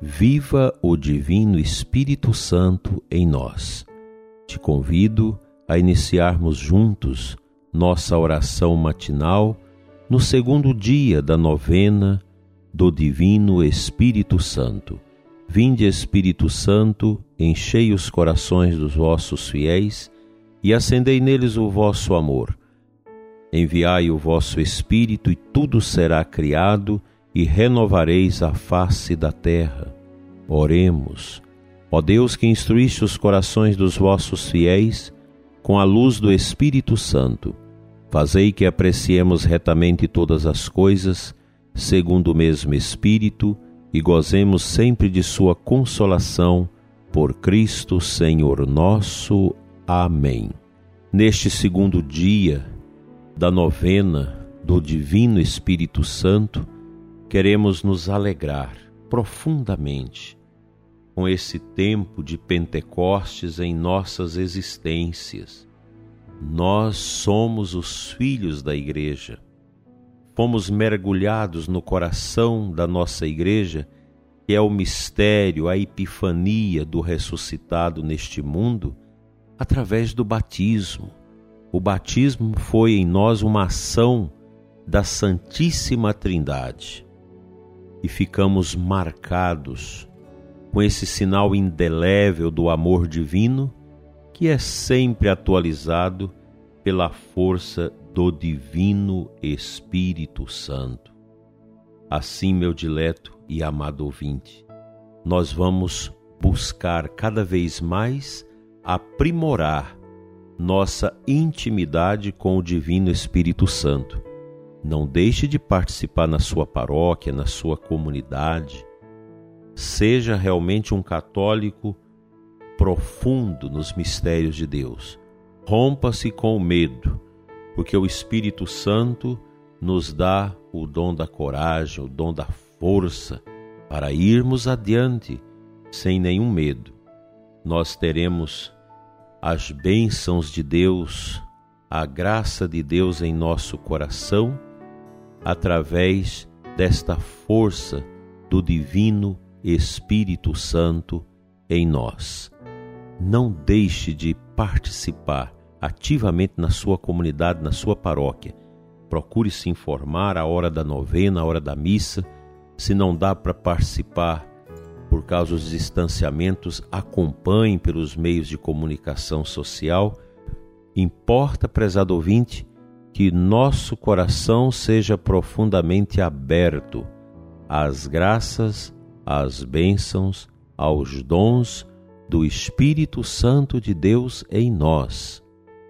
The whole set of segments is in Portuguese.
viva o Divino Espírito Santo em nós. Te convido a iniciarmos juntos nossa oração matinal no segundo dia da novena do Divino Espírito Santo. Vinde, Espírito Santo, enchei os corações dos vossos fiéis e acendei neles o vosso amor. Enviai o vosso Espírito, e tudo será criado, e renovareis a face da terra. Oremos. Ó Deus que instruíste os corações dos vossos fiéis com a luz do Espírito Santo, fazei que apreciemos retamente todas as coisas, segundo o mesmo Espírito, e gozemos sempre de Sua consolação, por Cristo Senhor nosso. Amém. Neste segundo dia, da novena do Divino Espírito Santo, queremos nos alegrar profundamente com esse tempo de Pentecostes em nossas existências. Nós somos os filhos da Igreja. Fomos mergulhados no coração da nossa Igreja, que é o mistério, a epifania do ressuscitado neste mundo, através do batismo o batismo foi em nós uma ação da Santíssima Trindade e ficamos marcados com esse sinal indelével do amor divino que é sempre atualizado pela força do Divino Espírito Santo. Assim, meu dileto e amado ouvinte, nós vamos buscar cada vez mais aprimorar nossa intimidade com o Divino Espírito Santo. Não deixe de participar na sua paróquia, na sua comunidade. Seja realmente um católico profundo nos mistérios de Deus. Rompa-se com o medo, porque o Espírito Santo nos dá o dom da coragem, o dom da força para irmos adiante sem nenhum medo. Nós teremos as bênçãos de Deus, a graça de Deus em nosso coração, através desta força do Divino Espírito Santo em nós. Não deixe de participar ativamente na sua comunidade, na sua paróquia. Procure se informar a hora da novena, a hora da missa. Se não dá para participar por causa dos distanciamentos, acompanhe pelos meios de comunicação social. Importa, prezado ouvinte, que nosso coração seja profundamente aberto às graças, às bênçãos, aos dons do Espírito Santo de Deus em nós.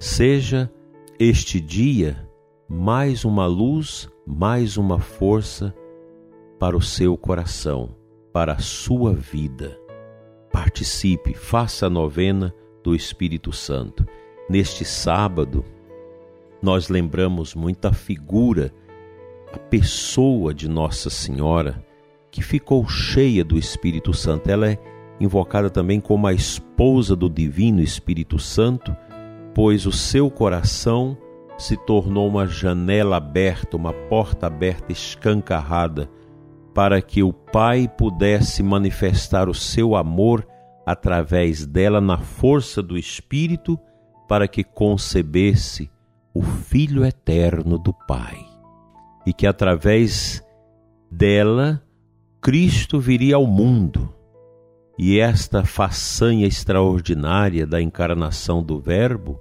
Seja este dia mais uma luz, mais uma força para o seu coração para a sua vida. Participe, faça a novena do Espírito Santo. Neste sábado, nós lembramos muita figura, a pessoa de Nossa Senhora, que ficou cheia do Espírito Santo. Ela é invocada também como a esposa do Divino Espírito Santo, pois o seu coração se tornou uma janela aberta, uma porta aberta, escancarrada para que o Pai pudesse manifestar o seu amor através dela na força do Espírito, para que concebesse o Filho eterno do Pai. E que através dela Cristo viria ao mundo. E esta façanha extraordinária da encarnação do Verbo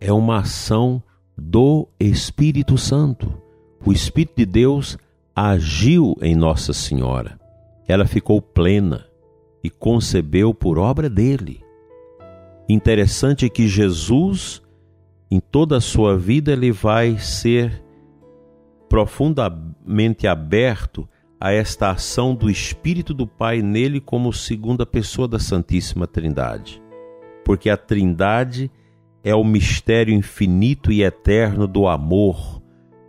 é uma ação do Espírito Santo. O Espírito de Deus agiu em Nossa Senhora. Ela ficou plena e concebeu por obra dele. Interessante que Jesus, em toda a sua vida, ele vai ser profundamente aberto a esta ação do Espírito do Pai nele como segunda pessoa da Santíssima Trindade. porque a Trindade é o mistério infinito e eterno do amor,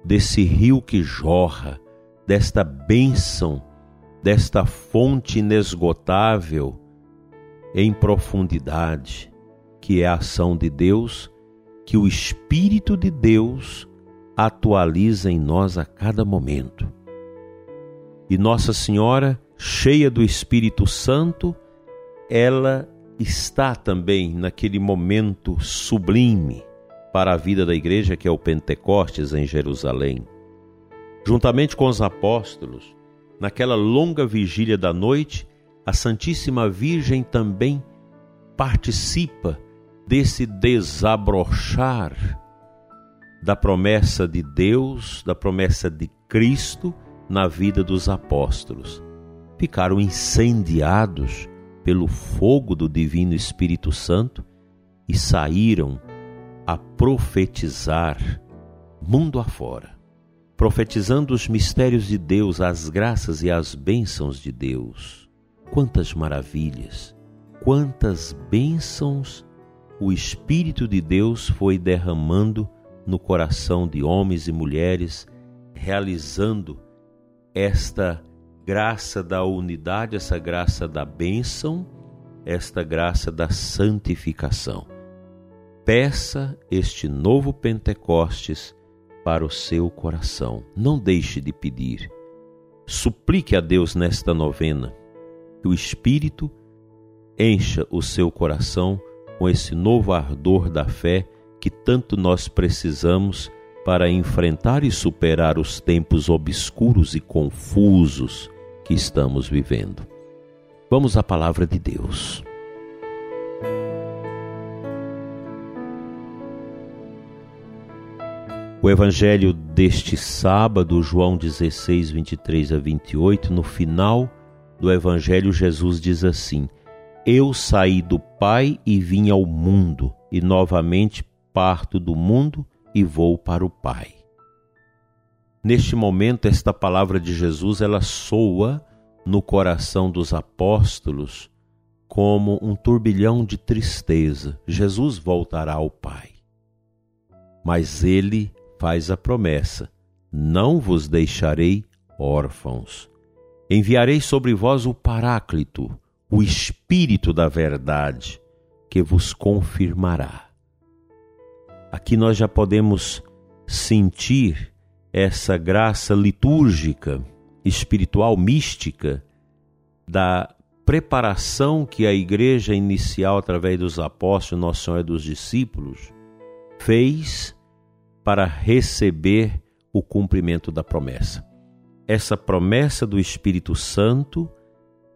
desse rio que jorra, desta bênção, desta fonte inesgotável em profundidade, que é a ação de Deus, que o Espírito de Deus atualiza em nós a cada momento. E Nossa Senhora, cheia do Espírito Santo, ela está também naquele momento sublime para a vida da igreja que é o Pentecostes em Jerusalém. Juntamente com os apóstolos, naquela longa vigília da noite, a Santíssima Virgem também participa desse desabrochar da promessa de Deus, da promessa de Cristo na vida dos apóstolos. Ficaram incendiados pelo fogo do Divino Espírito Santo e saíram a profetizar mundo afora, profetizando os mistérios de Deus, as graças e as bênçãos de Deus. Quantas maravilhas, quantas bênçãos o Espírito de Deus foi derramando no coração de homens e mulheres, realizando esta graça da unidade, essa graça da bênção, esta graça da santificação. Peça este novo Pentecostes para o seu coração. Não deixe de pedir. Suplique a Deus nesta novena que o Espírito encha o seu coração com esse novo ardor da fé que tanto nós precisamos para enfrentar e superar os tempos obscuros e confusos que estamos vivendo. Vamos à palavra de Deus. O evangelho deste sábado, João 16, 23 a 28, no final do evangelho, Jesus diz assim: Eu saí do Pai e vim ao mundo, e novamente parto do mundo e vou para o Pai. Neste momento, esta palavra de Jesus ela soa no coração dos apóstolos como um turbilhão de tristeza. Jesus voltará ao Pai. Mas ele faz a promessa: Não vos deixarei órfãos. Enviarei sobre vós o Paráclito, o Espírito da Verdade, que vos confirmará. Aqui nós já podemos sentir essa graça litúrgica, espiritual, mística, da preparação que a igreja inicial, através dos apóstolos, Nosso Senhor e dos discípulos, fez para receber o cumprimento da promessa. Essa promessa do Espírito Santo,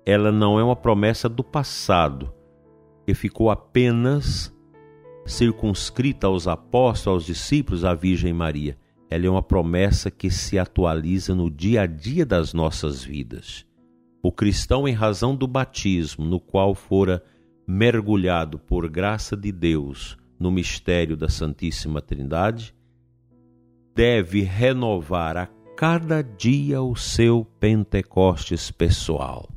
ela não é uma promessa do passado, que ficou apenas circunscrita aos apóstolos, aos discípulos, à Virgem Maria ela é uma promessa que se atualiza no dia a dia das nossas vidas. O cristão, em razão do batismo, no qual fora mergulhado por graça de Deus no mistério da Santíssima Trindade, deve renovar a cada dia o seu Pentecostes pessoal.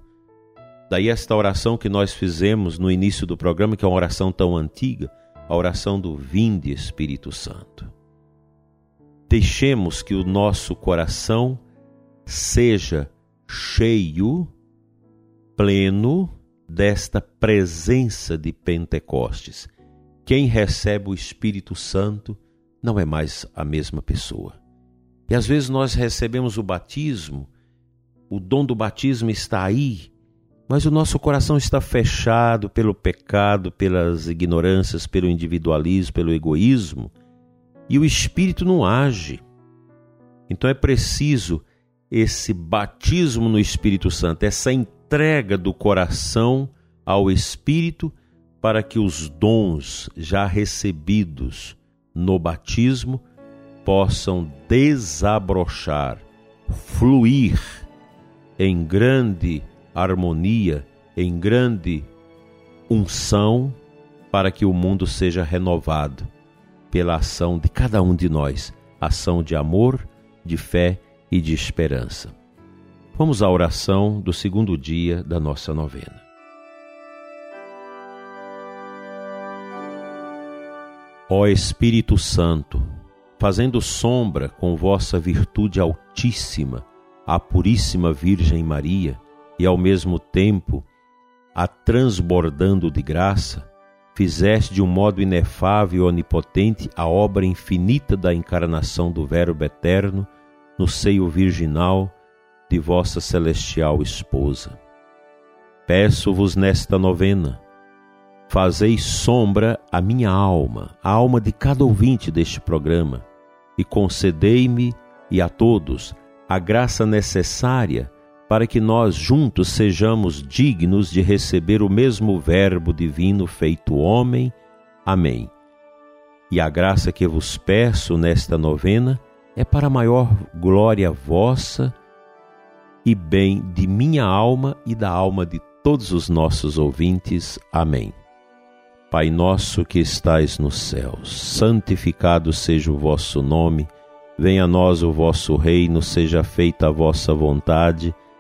Daí esta oração que nós fizemos no início do programa, que é uma oração tão antiga, a oração do Vinde Espírito Santo. Deixemos que o nosso coração seja cheio, pleno desta presença de Pentecostes. Quem recebe o Espírito Santo não é mais a mesma pessoa. E às vezes nós recebemos o batismo, o dom do batismo está aí, mas o nosso coração está fechado pelo pecado, pelas ignorâncias, pelo individualismo, pelo egoísmo e o Espírito não age. Então é preciso esse batismo no Espírito Santo, essa entrega do coração ao Espírito para que os dons já recebidos no batismo possam desabrochar, fluir em grande harmonia, em grande unção, para que o mundo seja renovado pela ação de cada um de nós, ação de amor, de fé e de esperança. Vamos à oração do segundo dia da nossa novena. Ó Espírito Santo, fazendo sombra com vossa virtude altíssima à Puríssima Virgem Maria e ao mesmo tempo a transbordando de graça, fizeste de um modo inefável e onipotente a obra infinita da encarnação do Verbo eterno no seio virginal de vossa celestial esposa. Peço-vos nesta novena, fazei sombra à minha alma, a alma de cada ouvinte deste programa, e concedei-me e a todos a graça necessária para que nós juntos sejamos dignos de receber o mesmo Verbo divino feito homem. Amém. E a graça que vos peço nesta novena é para maior glória vossa e bem de minha alma e da alma de todos os nossos ouvintes. Amém. Pai nosso que estais nos céus, santificado seja o vosso nome, venha a nós o vosso reino, seja feita a vossa vontade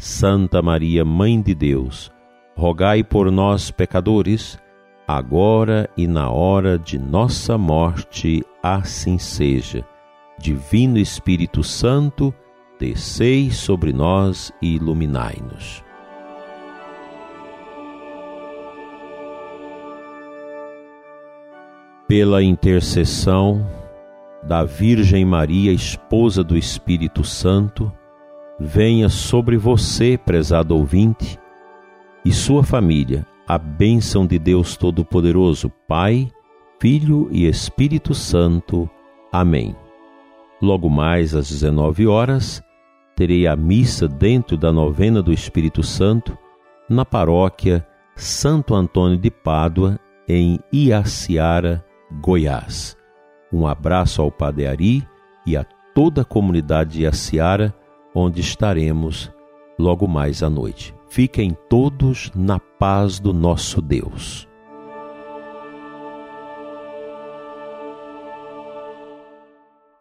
Santa Maria, Mãe de Deus, rogai por nós, pecadores, agora e na hora de nossa morte, assim seja. Divino Espírito Santo, descei sobre nós e iluminai-nos. Pela intercessão da Virgem Maria, esposa do Espírito Santo, venha sobre você, prezado ouvinte, e sua família, a bênção de Deus Todo-Poderoso, Pai, Filho e Espírito Santo. Amém. Logo mais às 19 horas, terei a missa dentro da novena do Espírito Santo na paróquia Santo Antônio de Pádua, em Iaciara, Goiás. Um abraço ao Padre Ari e a toda a comunidade de Iaciara onde estaremos logo mais à noite. Fiquem todos na paz do nosso Deus.